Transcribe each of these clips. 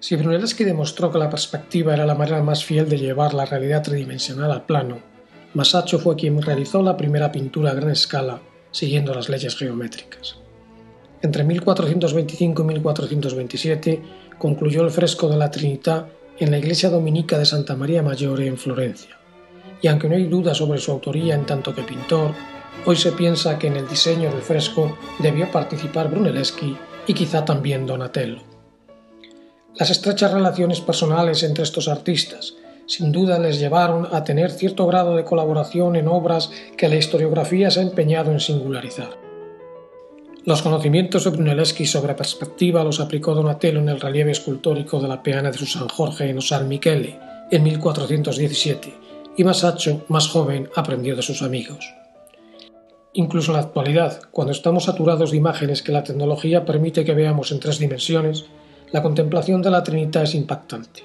Si Brunelleschi demostró que la perspectiva era la manera más fiel de llevar la realidad tridimensional al plano, Masaccio fue quien realizó la primera pintura a gran escala siguiendo las leyes geométricas. Entre 1425 y 1427 concluyó el fresco de la Trinidad en la iglesia dominica de Santa María Maggiore en Florencia. Y aunque no hay duda sobre su autoría en tanto que pintor, hoy se piensa que en el diseño del fresco debió participar Brunelleschi y quizá también Donatello. Las estrechas relaciones personales entre estos artistas sin duda les llevaron a tener cierto grado de colaboración en obras que la historiografía se ha empeñado en singularizar. Los conocimientos de Brunelleschi sobre perspectiva los aplicó Donatello en el relieve escultórico de la peana de su San Jorge en San Michele en 1417 y Masaccio, más joven, aprendió de sus amigos. Incluso en la actualidad, cuando estamos saturados de imágenes que la tecnología permite que veamos en tres dimensiones, la contemplación de la Trinidad es impactante.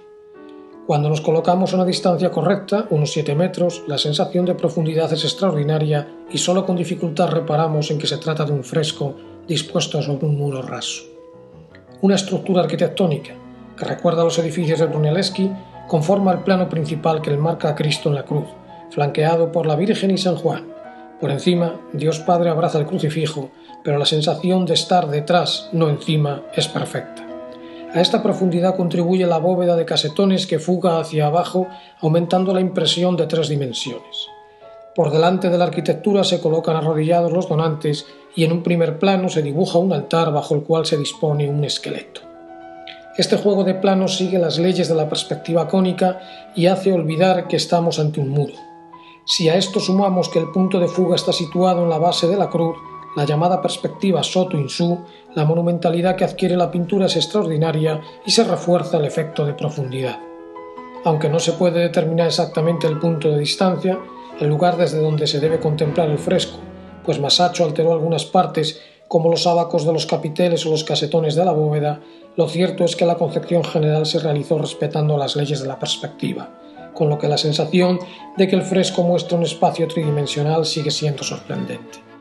Cuando nos colocamos a una distancia correcta, unos 7 metros, la sensación de profundidad es extraordinaria y solo con dificultad reparamos en que se trata de un fresco dispuesto sobre un muro raso. Una estructura arquitectónica que recuerda a los edificios de Brunelleschi conforma el plano principal que enmarca a Cristo en la cruz, flanqueado por la Virgen y San Juan. Por encima, Dios Padre abraza el crucifijo, pero la sensación de estar detrás, no encima, es perfecta. A esta profundidad contribuye la bóveda de casetones que fuga hacia abajo, aumentando la impresión de tres dimensiones. Por delante de la arquitectura se colocan arrodillados los donantes y en un primer plano se dibuja un altar bajo el cual se dispone un esqueleto. Este juego de planos sigue las leyes de la perspectiva cónica y hace olvidar que estamos ante un muro. Si a esto sumamos que el punto de fuga está situado en la base de la cruz, la llamada perspectiva Soto Insú, la monumentalidad que adquiere la pintura es extraordinaria y se refuerza el efecto de profundidad. Aunque no se puede determinar exactamente el punto de distancia, el lugar desde donde se debe contemplar el fresco, pues Masaccio alteró algunas partes como los abacos de los capiteles o los casetones de la bóveda, lo cierto es que la concepción general se realizó respetando las leyes de la perspectiva, con lo que la sensación de que el fresco muestra un espacio tridimensional sigue siendo sorprendente.